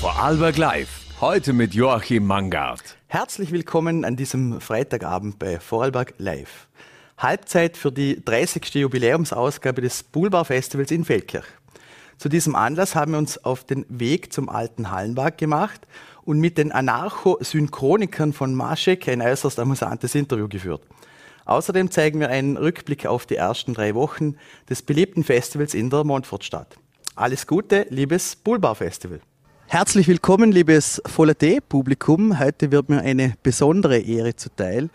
Vorarlberg Live. Heute mit Joachim Mangard. Herzlich willkommen an diesem Freitagabend bei Vorarlberg Live. Halbzeit für die 30. Jubiläumsausgabe des Poolbar Festivals in Feldkirch. Zu diesem Anlass haben wir uns auf den Weg zum alten Hallenberg gemacht und mit den Anarcho-Synchronikern von Maschek ein äußerst amüsantes Interview geführt. Außerdem zeigen wir einen Rückblick auf die ersten drei Wochen des beliebten Festivals in der Montfortstadt. Alles Gute, liebes Poolbar Festival. Herzlich willkommen, liebes Voller T-Publikum. Heute wird mir eine besondere Ehre zuteil,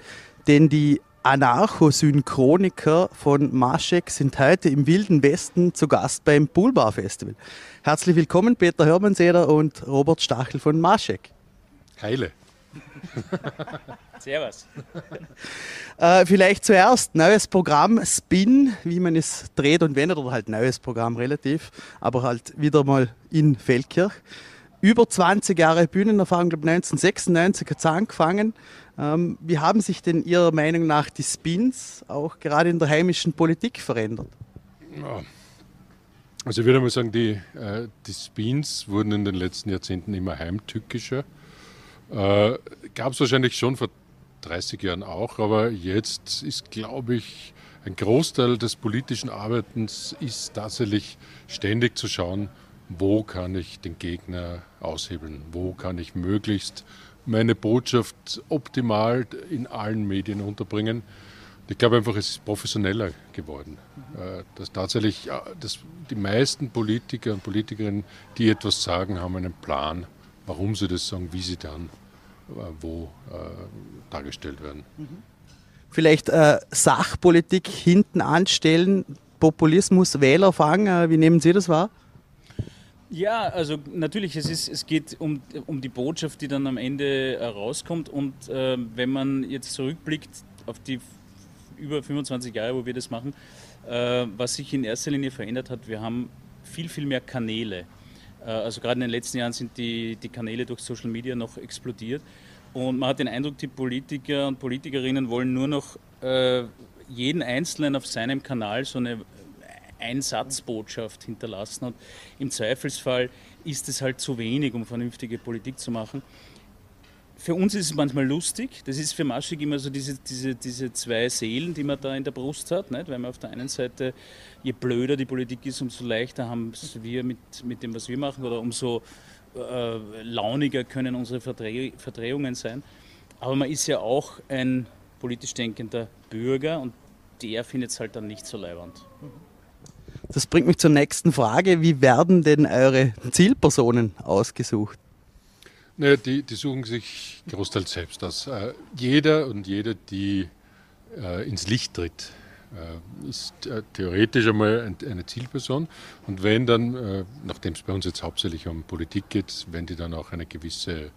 denn die Anarcho-Synchroniker von Maschek sind heute im Wilden Westen zu Gast beim Poolbar Festival. Herzlich willkommen, Peter Hörmannseder und Robert Stachel von Maschek. Heile. Servus. Äh, vielleicht zuerst neues Programm Spin, wie man es dreht und wendet, oder halt neues Programm relativ, aber halt wieder mal in Feldkirch. Über 20 Jahre Bühnenerfahrung, glaube 1996 hat es angefangen. Ähm, wie haben sich denn Ihrer Meinung nach die Spins auch gerade in der heimischen Politik verändert? Also ich würde mal sagen, die, äh, die Spins wurden in den letzten Jahrzehnten immer heimtückischer. Äh, Gab es wahrscheinlich schon vor 30 Jahren auch, aber jetzt ist, glaube ich, ein Großteil des politischen Arbeitens ist tatsächlich ständig zu schauen, wo kann ich den Gegner aushebeln, wo kann ich möglichst meine Botschaft optimal in allen Medien unterbringen. Ich glaube einfach, es ist professioneller geworden. Äh, dass tatsächlich äh, dass die meisten Politiker und Politikerinnen, die etwas sagen, haben einen Plan, warum sie das sagen, wie sie dann äh, wo äh, dargestellt werden. Vielleicht äh, Sachpolitik hinten anstellen, Populismus, Wähler fangen. Wie nehmen Sie das wahr? Ja, also natürlich, es, ist, es geht um, um die Botschaft, die dann am Ende äh, rauskommt. Und äh, wenn man jetzt zurückblickt auf die über 25 Jahre, wo wir das machen, äh, was sich in erster Linie verändert hat, wir haben viel, viel mehr Kanäle. Äh, also gerade in den letzten Jahren sind die, die Kanäle durch Social Media noch explodiert. Und man hat den Eindruck, die Politiker und Politikerinnen wollen nur noch äh, jeden Einzelnen auf seinem Kanal so eine Einsatzbotschaft hinterlassen. Und im Zweifelsfall ist es halt zu wenig, um vernünftige Politik zu machen. Für uns ist es manchmal lustig. Das ist für Maschig immer so diese, diese, diese zwei Seelen, die man da in der Brust hat. Nicht? Weil man auf der einen Seite, je blöder die Politik ist, umso leichter haben wir mit, mit dem, was wir machen, oder umso äh, launiger können unsere Verdreh Verdrehungen sein. Aber man ist ja auch ein politisch denkender Bürger und der findet es halt dann nicht so leiwand. Das bringt mich zur nächsten Frage. Wie werden denn eure Zielpersonen ausgesucht? Naja, die, die suchen sich großteils selbst aus. Äh, jeder und jede, die äh, ins Licht tritt, äh, ist äh, theoretisch einmal ein, eine Zielperson. Und wenn dann, äh, nachdem es bei uns jetzt hauptsächlich um Politik geht, wenn die dann auch eine gewisse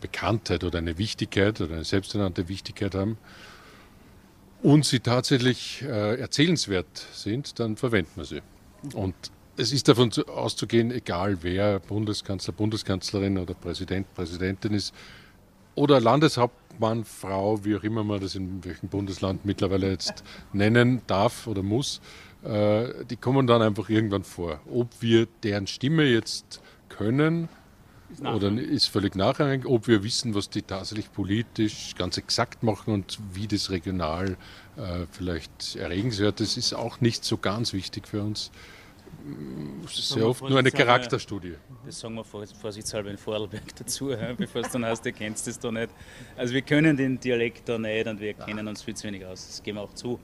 Bekanntheit oder eine Wichtigkeit oder eine selbsternannte Wichtigkeit haben, und sie tatsächlich äh, erzählenswert sind, dann verwenden wir sie. Und es ist davon zu, auszugehen, egal wer Bundeskanzler, Bundeskanzlerin oder Präsident, Präsidentin ist oder Landeshauptmann, Frau, wie auch immer man das in welchem Bundesland mittlerweile jetzt nennen darf oder muss, äh, die kommen dann einfach irgendwann vor. Ob wir deren Stimme jetzt können, ist oder ist völlig nachrangig, ob wir wissen, was die tatsächlich politisch ganz exakt machen und wie das regional äh, vielleicht erregenswert ist, ist auch nicht so ganz wichtig für uns. Es ist sehr oft nur eine Charakterstudie. Das sagen wir vorsichtshalber in Vorarlberg dazu, bevor es dann heißt, ihr kennt das da nicht. Also wir können den Dialekt da nicht und wir kennen uns viel zu wenig aus. Das geben wir auch zu.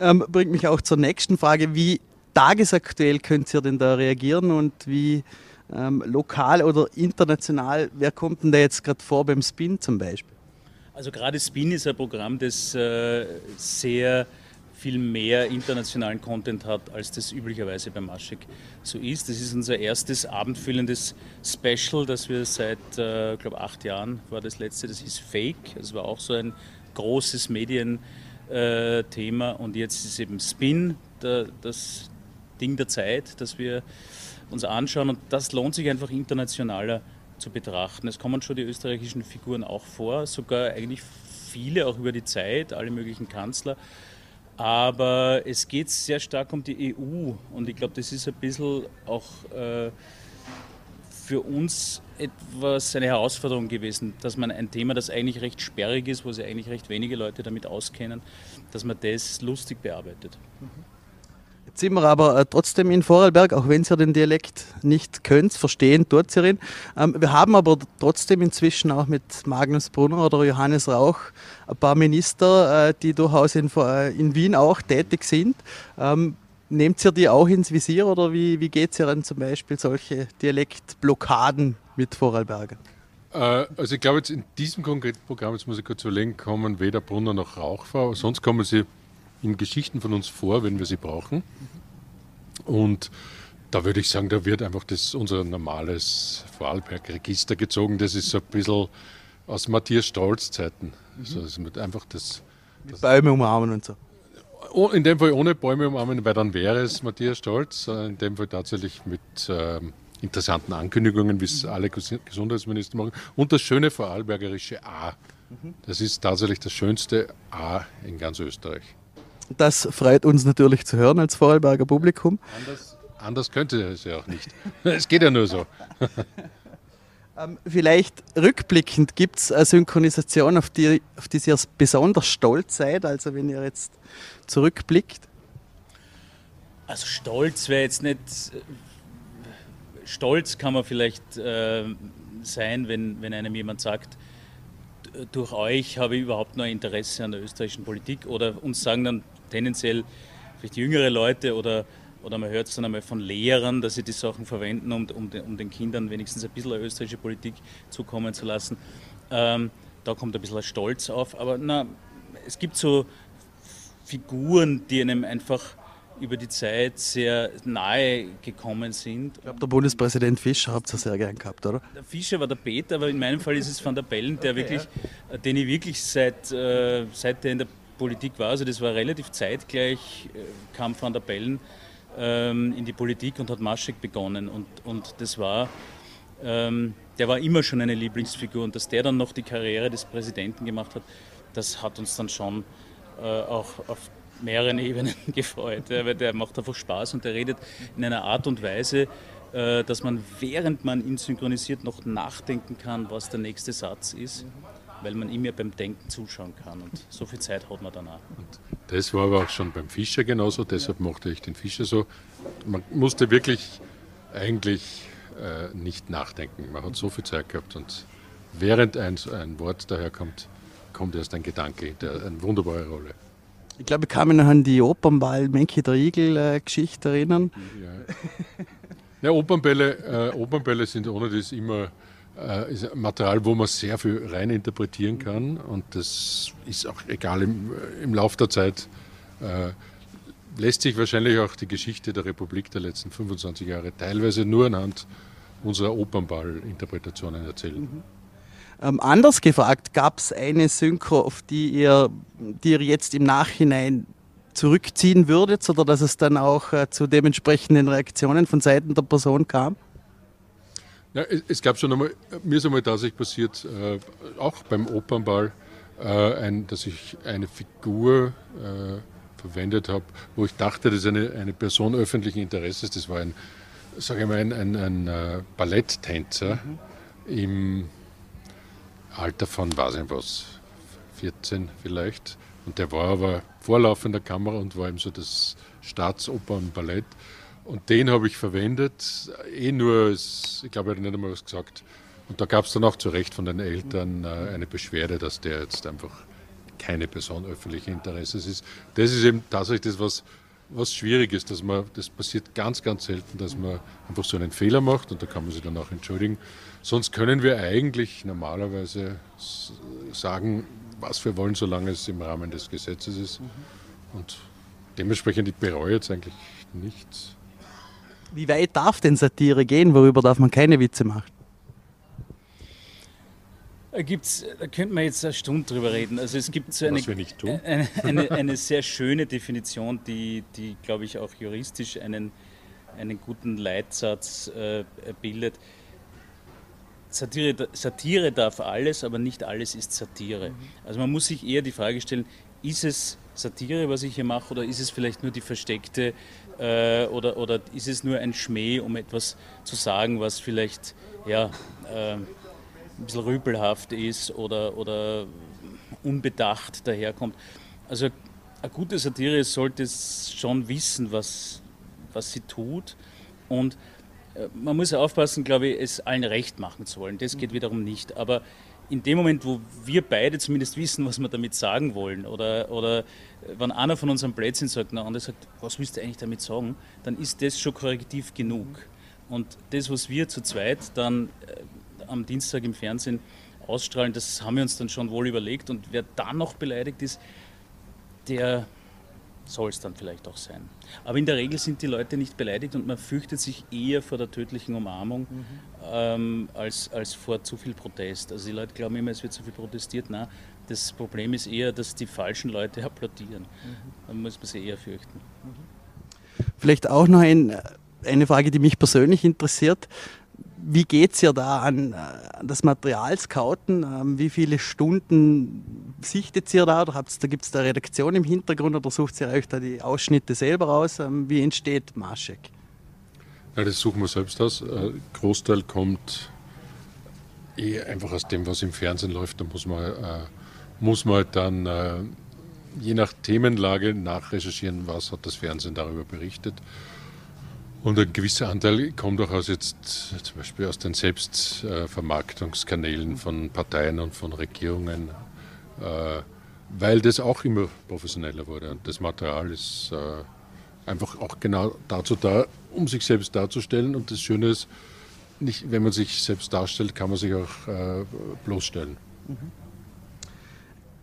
Ähm, bringt mich auch zur nächsten Frage. Wie tagesaktuell könnt ihr denn da reagieren und wie ähm, lokal oder international, wer kommt denn da jetzt gerade vor beim Spin zum Beispiel? Also gerade Spin ist ein Programm, das äh, sehr viel mehr internationalen Content hat, als das üblicherweise bei Maschik so ist. Das ist unser erstes abendfüllendes Special, das wir seit, äh, glaube acht Jahren war das letzte, das hieß Fake. Das war auch so ein großes Medienthema äh, und jetzt ist eben Spin, der, das Ding der Zeit, das wir uns anschauen und das lohnt sich einfach internationaler zu betrachten. Es kommen schon die österreichischen Figuren auch vor, sogar eigentlich viele auch über die Zeit, alle möglichen Kanzler. Aber es geht sehr stark um die EU und ich glaube, das ist ein bisschen auch äh, für uns etwas eine Herausforderung gewesen, dass man ein Thema, das eigentlich recht sperrig ist, wo sich eigentlich recht wenige Leute damit auskennen, dass man das lustig bearbeitet. Jetzt sind wir aber äh, trotzdem in Vorarlberg, auch wenn ihr den Dialekt nicht könnt, verstehen tut ihn. Ähm, wir haben aber trotzdem inzwischen auch mit Magnus Brunner oder Johannes Rauch ein paar Minister, äh, die durchaus in, äh, in Wien auch tätig sind. Ähm, Nehmt ihr die auch ins Visier oder wie, wie geht es ihr dann zum Beispiel solche Dialektblockaden mit Vorarlberger? Äh, also ich glaube jetzt in diesem konkreten Programm, jetzt muss ich kurz überlegen, kommen weder Brunner noch Rauchfrau, sonst kommen sie in Geschichten von uns vor, wenn wir sie brauchen. Und da würde ich sagen, da wird einfach das, unser normales Vorarlberg-Register gezogen. Das ist so ein bisschen aus Matthias Stolz Zeiten. Also das ist einfach das, das Bäume umarmen und so. In dem Fall ohne Bäume umarmen, weil dann wäre es Matthias Stolz. Äh, in dem Fall tatsächlich mit äh, interessanten Ankündigungen, wie es mhm. alle Gesundheitsminister machen. Und das schöne vorarlbergerische A. Mhm. Das ist tatsächlich das schönste A in ganz Österreich. Das freut uns natürlich zu hören als Vorarlberger Publikum. Anders, anders könnte es ja auch nicht. es geht ja nur so. Ähm, vielleicht rückblickend gibt es eine Synchronisation, auf die, auf die ihr besonders stolz seid, also wenn ihr jetzt zurückblickt? Also stolz wäre jetzt nicht. Stolz kann man vielleicht äh, sein, wenn, wenn einem jemand sagt, durch euch habe ich überhaupt noch Interesse an der österreichischen Politik oder uns sagen dann tendenziell vielleicht jüngere Leute oder oder man hört es dann einmal von Lehrern, dass sie die Sachen verwenden, um, um, um den Kindern wenigstens ein bisschen österreichische Politik zukommen zu lassen. Ähm, da kommt ein bisschen Stolz auf. Aber na, es gibt so Figuren, die einem einfach über die Zeit sehr nahe gekommen sind. Ich glaube, der Bundespräsident Fischer habt ihr sehr gern gehabt, oder? Der Fischer war der Peter, aber in meinem Fall ist es Van der Bellen, der okay, wirklich, ja. Äh, den ich wirklich seit, äh, seit der in der Politik war, also das war relativ zeitgleich, äh, kam Van der Bellen ähm, in die Politik und hat Maschek begonnen. Und, und das war, ähm, der war immer schon eine Lieblingsfigur. Und dass der dann noch die Karriere des Präsidenten gemacht hat, das hat uns dann schon äh, auch auf mehreren Ebenen gefreut. Ja, weil der macht einfach Spaß und der redet in einer Art und Weise, äh, dass man während man ihn synchronisiert noch nachdenken kann, was der nächste Satz ist weil man ihm ja beim Denken zuschauen kann. Und so viel Zeit hat man danach. Und das war aber auch schon beim Fischer genauso, deshalb mochte ich den Fischer so. Man musste wirklich eigentlich äh, nicht nachdenken. Man hat so viel Zeit gehabt und während ein, ein Wort daherkommt, kommt erst ein Gedanke, der eine wunderbare Rolle. Ich glaube, ich kann mich noch an die Opernball Menki der Igel-Geschichte äh, erinnern. Ja. ja Opernbälle, äh, Opernbälle sind ohne das immer äh, ist ein Material, wo man sehr viel rein interpretieren kann und das ist auch egal im, äh, im Lauf der Zeit. Äh, lässt sich wahrscheinlich auch die Geschichte der Republik der letzten 25 Jahre teilweise nur anhand unserer Opernball-Interpretationen erzählen. Mhm. Ähm, anders gefragt, gab es eine Synchro, auf die ihr, die ihr jetzt im Nachhinein zurückziehen würdet oder dass es dann auch äh, zu dementsprechenden Reaktionen von Seiten der Person kam? Ja, es gab schon einmal, mir ist einmal tatsächlich passiert, äh, auch beim Opernball, äh, ein, dass ich eine Figur äh, verwendet habe, wo ich dachte, das ist eine, eine Person öffentlichen Interesses. Das war ein, sage ich mal, ein, ein, ein äh, Balletttänzer mhm. im Alter von, weiß ich was, 14 vielleicht. Und der war aber vorlaufender Kamera und war eben so das Staatsopernballett. Und den habe ich verwendet, eh nur, ich glaube, er hat nicht einmal was gesagt. Und da gab es dann auch zu Recht von den Eltern äh, eine Beschwerde, dass der jetzt einfach keine Person öffentlichen Interesses ist. Das ist eben tatsächlich das, was, was schwierig ist, dass man, das passiert ganz, ganz selten, dass man einfach so einen Fehler macht und da kann man sich dann auch entschuldigen. Sonst können wir eigentlich normalerweise sagen, was wir wollen, solange es im Rahmen des Gesetzes ist. Und dementsprechend, ich bereue jetzt eigentlich nichts. Wie weit darf denn Satire gehen? Worüber darf man keine Witze machen? Da, gibt's, da könnte man jetzt eine Stunde drüber reden. Also es gibt so eine, eine, eine, eine, sehr schöne Definition, die, die glaube ich, auch juristisch einen, einen guten Leitsatz äh, bildet. Satire, Satire darf alles, aber nicht alles ist Satire. Also man muss sich eher die Frage stellen, ist es Satire, was ich hier mache, oder ist es vielleicht nur die versteckte Äh, oder, oder ist es nur ein Schmäh, um etwas zu sagen, was vielleicht ja, äh, ein bisschen rüpelhaft ist oder, oder unbedacht daherkommt? Also eine gute Satire sollte schon wissen, was, was sie tut. Und äh, man muss aufpassen, glaube ich, es allen recht machen zu wollen. Das geht wiederum nicht. Aber in dem Moment, wo wir beide zumindest wissen, was wir damit sagen wollen, oder, oder wenn einer von uns am Blödsinn sagt, der andere sagt, was willst du eigentlich damit sagen, dann ist das schon korrektiv genug. Und das, was wir zu zweit dann äh, am Dienstag im Fernsehen ausstrahlen, das haben wir uns dann schon wohl überlegt. Und wer dann noch beleidigt ist, der soll es dann vielleicht auch sein. Aber in der Regel sind die Leute nicht beleidigt und man fürchtet sich eher vor der tödlichen Umarmung mhm. ähm, als, als vor zu viel Protest. Also die Leute glauben immer, es wird zu viel protestiert. Nein, das Problem ist eher, dass die falschen Leute applaudieren. Mhm. Dann muss man sie eher fürchten. Vielleicht auch noch ein, eine Frage, die mich persönlich interessiert wie geht es ihr da an, an das Material scouten? Ähm, wie viele Stunden sichtet ihr da? Oder da gibt es da Redaktion im Hintergrund oder sucht ihr euch da die Ausschnitte selber aus? Ähm, wie entsteht Maschek? Ja, das suchen wir selbst aus. Ein äh, Großteil kommt eh einfach aus dem, was im Fernsehen läuft. Da muss man, äh, muss man dann äh, je nach Themenlage nachrecherchieren, was hat das Fernsehen darüber berichtet. Und ein gewisser Anteil kommt auch aus jetzt zum Beispiel aus den Selbstvermarktungskanälen von Parteien und von Regierungen, weil das auch immer professioneller wurde. Und das Material ist äh, einfach auch genau dazu da, um sich selbst darzustellen. Und das Schöne ist, nicht, wenn man sich selbst darstellt, kann man sich auch äh, bloßstellen.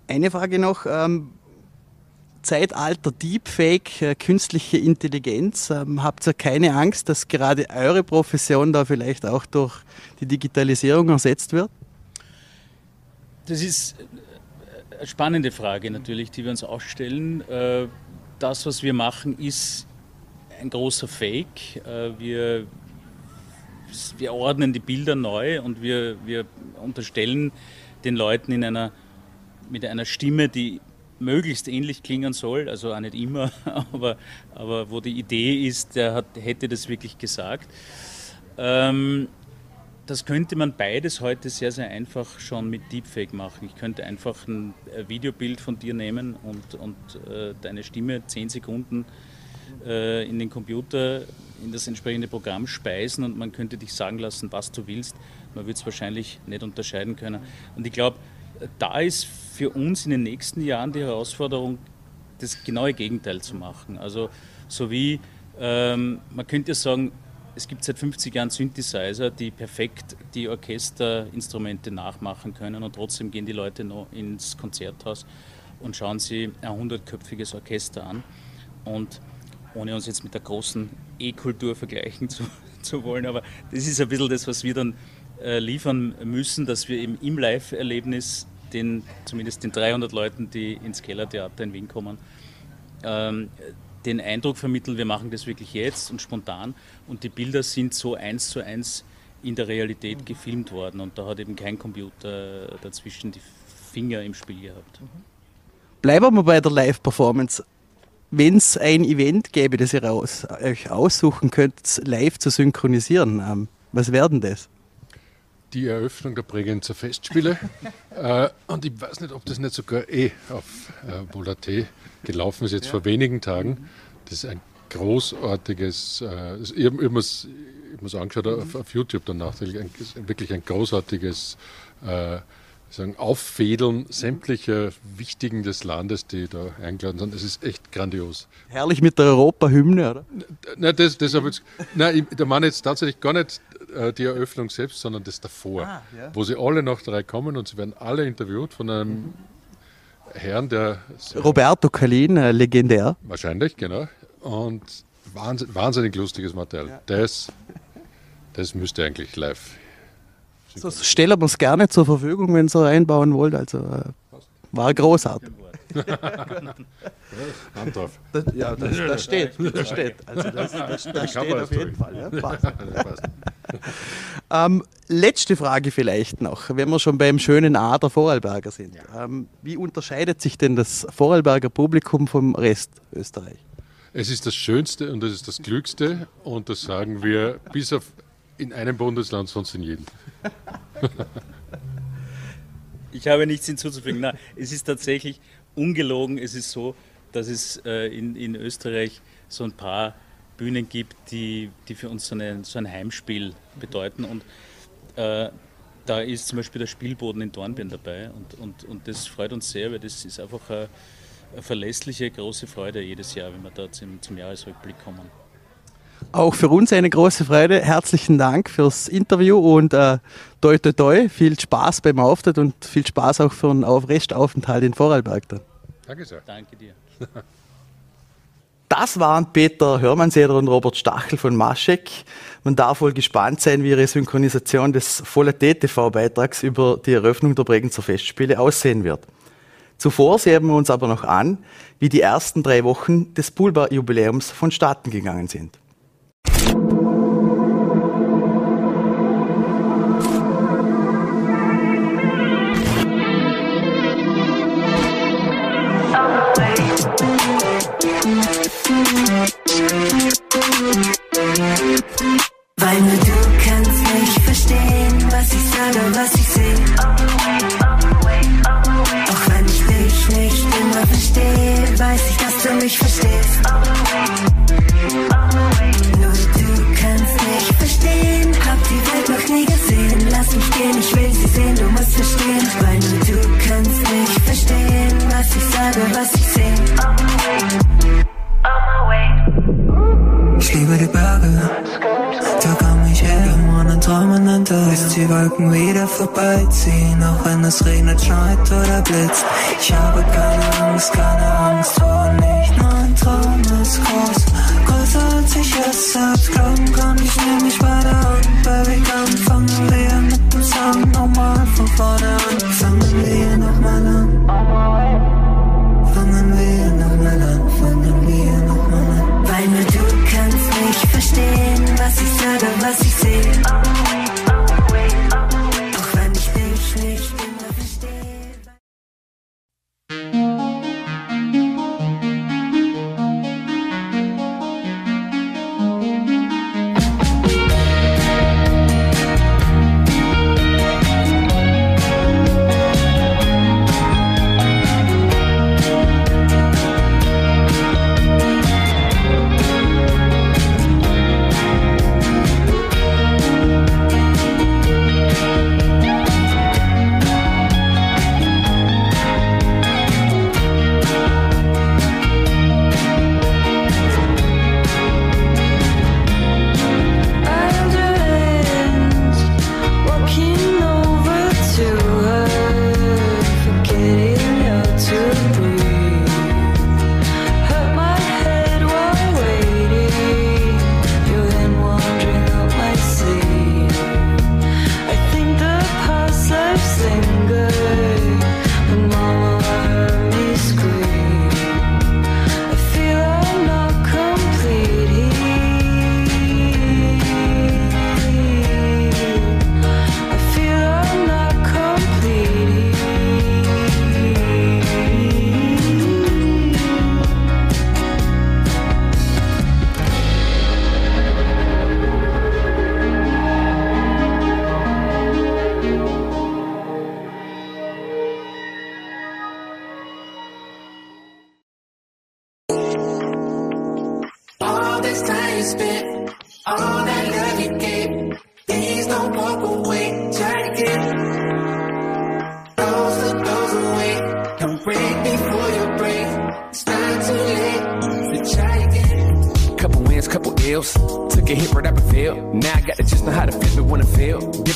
Eine Frage noch. Ähm Zeitalter Deepfake, äh, künstliche Intelligenz, ähm, habt ihr keine Angst, dass gerade eure Profession da vielleicht auch durch die Digitalisierung ersetzt wird? Das ist spannende Frage natürlich, die wir uns auch stellen. Äh, das, was wir machen, ist ein großer Fake. Äh, wir, wir ordnen die Bilder neu und wir, wir unterstellen den Leuten in einer, mit einer Stimme, die möglichst ähnlich klingen soll, also auch nicht immer, aber, aber wo die Idee ist, der hat, hätte das wirklich gesagt. Ähm, das könnte man beides heute sehr, sehr einfach schon mit Deepfake machen. Ich könnte einfach ein Videobild von dir nehmen und, und äh, deine Stimme zehn Sekunden äh, in den Computer, in das entsprechende Programm speisen und man könnte dich sagen lassen, was du willst. Man würde es wahrscheinlich nicht unterscheiden können. Und ich glaube, da ist für uns in den nächsten Jahren die Herausforderung, das genaue Gegenteil zu machen. Also so wie, ähm, man könnte sagen, es gibt seit 50 Jahren Synthesizer, die perfekt die Orchesterinstrumente nachmachen können und trotzdem gehen die Leute noch ins Konzerthaus und schauen sich ein hundertköpfiges Orchester an. Und ohne uns jetzt mit der großen E-Kultur vergleichen zu, zu wollen, aber das ist ein bisschen das, was wir dann äh, liefern müssen, dass wir eben im Live-Erlebnis den, zumindest den 300 Leuten, die ins Kellertheater in Wien kommen, ähm, den Eindruck vermitteln, wir machen das wirklich jetzt und spontan und die Bilder sind so eins zu eins in der Realität gefilmt worden und da hat eben kein Computer dazwischen die Finger im Spiel gehabt. Bleiben wir bei der Live-Performance. Wenn es ein Event gäbe, das ihr aus, euch aussuchen könnt, live zu synchronisieren, ähm, was wäre denn das? Die Eröffnung der Bregenzer Festspiele. äh, und ich weiß nicht, ob das nicht sogar eh auf äh, Volat.t gelaufen ist, jetzt ja. vor wenigen Tagen. Das ist ein großartiges, äh, ich habe mir es angeschaut mhm. auf, auf, YouTube nachträglich, ein, wirklich ein großartiges äh, sagen, Auffädeln sämtlicher Wichtigen des Landes, die da eingeladen sind. Das ist echt grandios. Herrlich mit der Europahymne, oder? Nein, das, das nein, ich, der Mann jetzt tatsächlich gar nicht äh, die Eröffnung selbst, sondern das davor, ah, ja. wo sie alle nach drei kommen und sie werden alle interviewt von einem mhm. Herrn, der. Roberto Calin, äh, legendär. Wahrscheinlich, genau. Und wahnsinnig, wahnsinnig lustiges Material. Ja. Das, das müsste eigentlich live so stellen wir es gerne zur Verfügung, wenn ihr einbauen wollt. Also äh, war großartig. Hand drauf. Das, ja, das, das steht. Das steht. Also das, das, das steht auf jeden Fall. Ja, ähm, letzte Frage vielleicht noch, wenn wir schon beim schönen A der Vorarlberger sind. Ja. Ähm, wie unterscheidet sich denn das Vorarlberger Publikum vom Rest Österreich? Es ist das Schönste und es ist das Glückste und das sagen wir bis auf in einem Bundesland, sonst in jedem. Ich habe nichts hinzuzufügen. Nein, es ist tatsächlich ungelogen. Es ist so, dass es äh, in, in Österreich so ein paar Bühnen gibt, die, die für uns so, eine, so ein Heimspiel bedeuten. Und äh, da ist zum Beispiel der Spielboden in Dornbirn dabei. Und, und, und das freut uns sehr, weil das ist einfach eine, eine verlässliche, große Freude jedes Jahr, wenn wir da zum, zum Jahresrückblick kommen. Auch für uns eine große Freude. Herzlichen Dank fürs Interview und äh, toi toi toi. Viel Spaß beim Auftritt und viel Spaß auch für einen Restaufenthalt in Vorarlberg dann. Danke sehr. Danke dir. Das waren Peter Hörmannseder und Robert Stachel von Maschek. Man darf wohl gespannt sein, wie ihre Synchronisation des Voller TV-Beitrags über die Eröffnung der Bregenzer Festspiele aussehen wird. Zuvor sehen wir uns aber noch an, wie die ersten drei Wochen des Pulbar-Jubiläums vonstatten gegangen sind. Weil mich gehen, ich will sie sehen, du musst verstehen. Weil nur du kannst nicht verstehen, was ich sage, was ich sehe. Ich liebe die Berge, da komm ich her. Wir wollen träumen und bis die Wolken wieder vorbeiziehen. Auch wenn es regnet, schneit oder blitzt. Ich habe keine Angst, keine Angst vor nicht. Mein Traum ist groß, größer als ich es selbst glauben kann. Ich nehme mich bei der Hand, Baby, komm, fangen wir Song nochmal von vorne an. Fangen wir nochmal an. Fangen wir nochmal an, fangen wir nochmal an.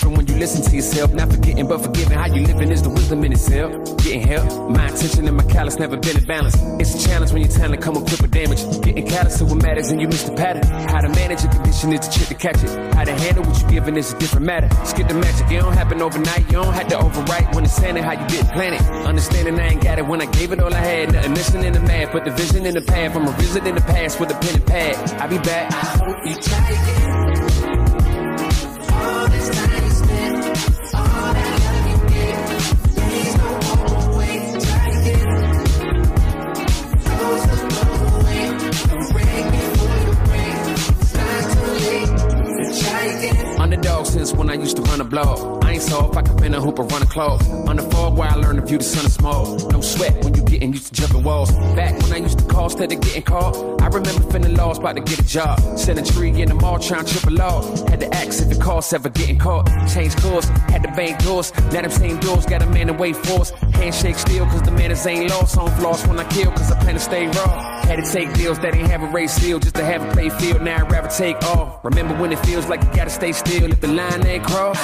Different when you listen to yourself. Not forgetting, but forgiving. How you living is the wisdom in itself. Getting help. My intention and my callous never been in balance. It's a challenge when your talent come equipped with damage. Getting callous to what matters and you miss the pattern. How to manage a condition is the trick to catch it. How to handle what you're given is a different matter. Skip the magic. It don't happen overnight. You don't have to overwrite when it's handing how you didn't plan it. Understanding I ain't got it when I gave it all I had. Nothing missing in the math, but the vision in the path. I'm revisiting the past with a pen and pad. I'll be back. I hope you try again. Floor. I used to run a blog. I ain't soft, I can bend a hoop or run a clock. On the fog where I learned to view the sun is small. No sweat when you getting used to jumping walls. Back when I used to call instead of getting caught. I remember feeling lost, about to get a job. A tree in the mall, trying to triple law. Had to ask if the cost ever getting caught. Change course, had to bang doors. Now them same doors got a man to wait for us. Handshake still, cause the manners ain't lost. On floss when I kill, cause I plan to stay raw. Had to take deals that ain't have a race seal just to have a play field. Now I'd rather take off. Remember when it feels like you gotta stay still if the line they cross.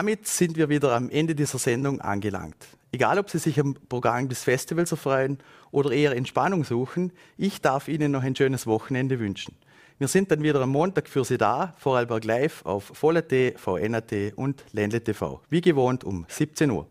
Damit sind wir wieder am Ende dieser Sendung angelangt. Egal, ob Sie sich am Programm des Festivals erfreuen oder eher Entspannung suchen, ich darf Ihnen noch ein schönes Wochenende wünschen. Wir sind dann wieder am Montag für Sie da, Vorarlberg Live auf Voll.at, VNAT und Ländle TV. Wie gewohnt um 17 Uhr.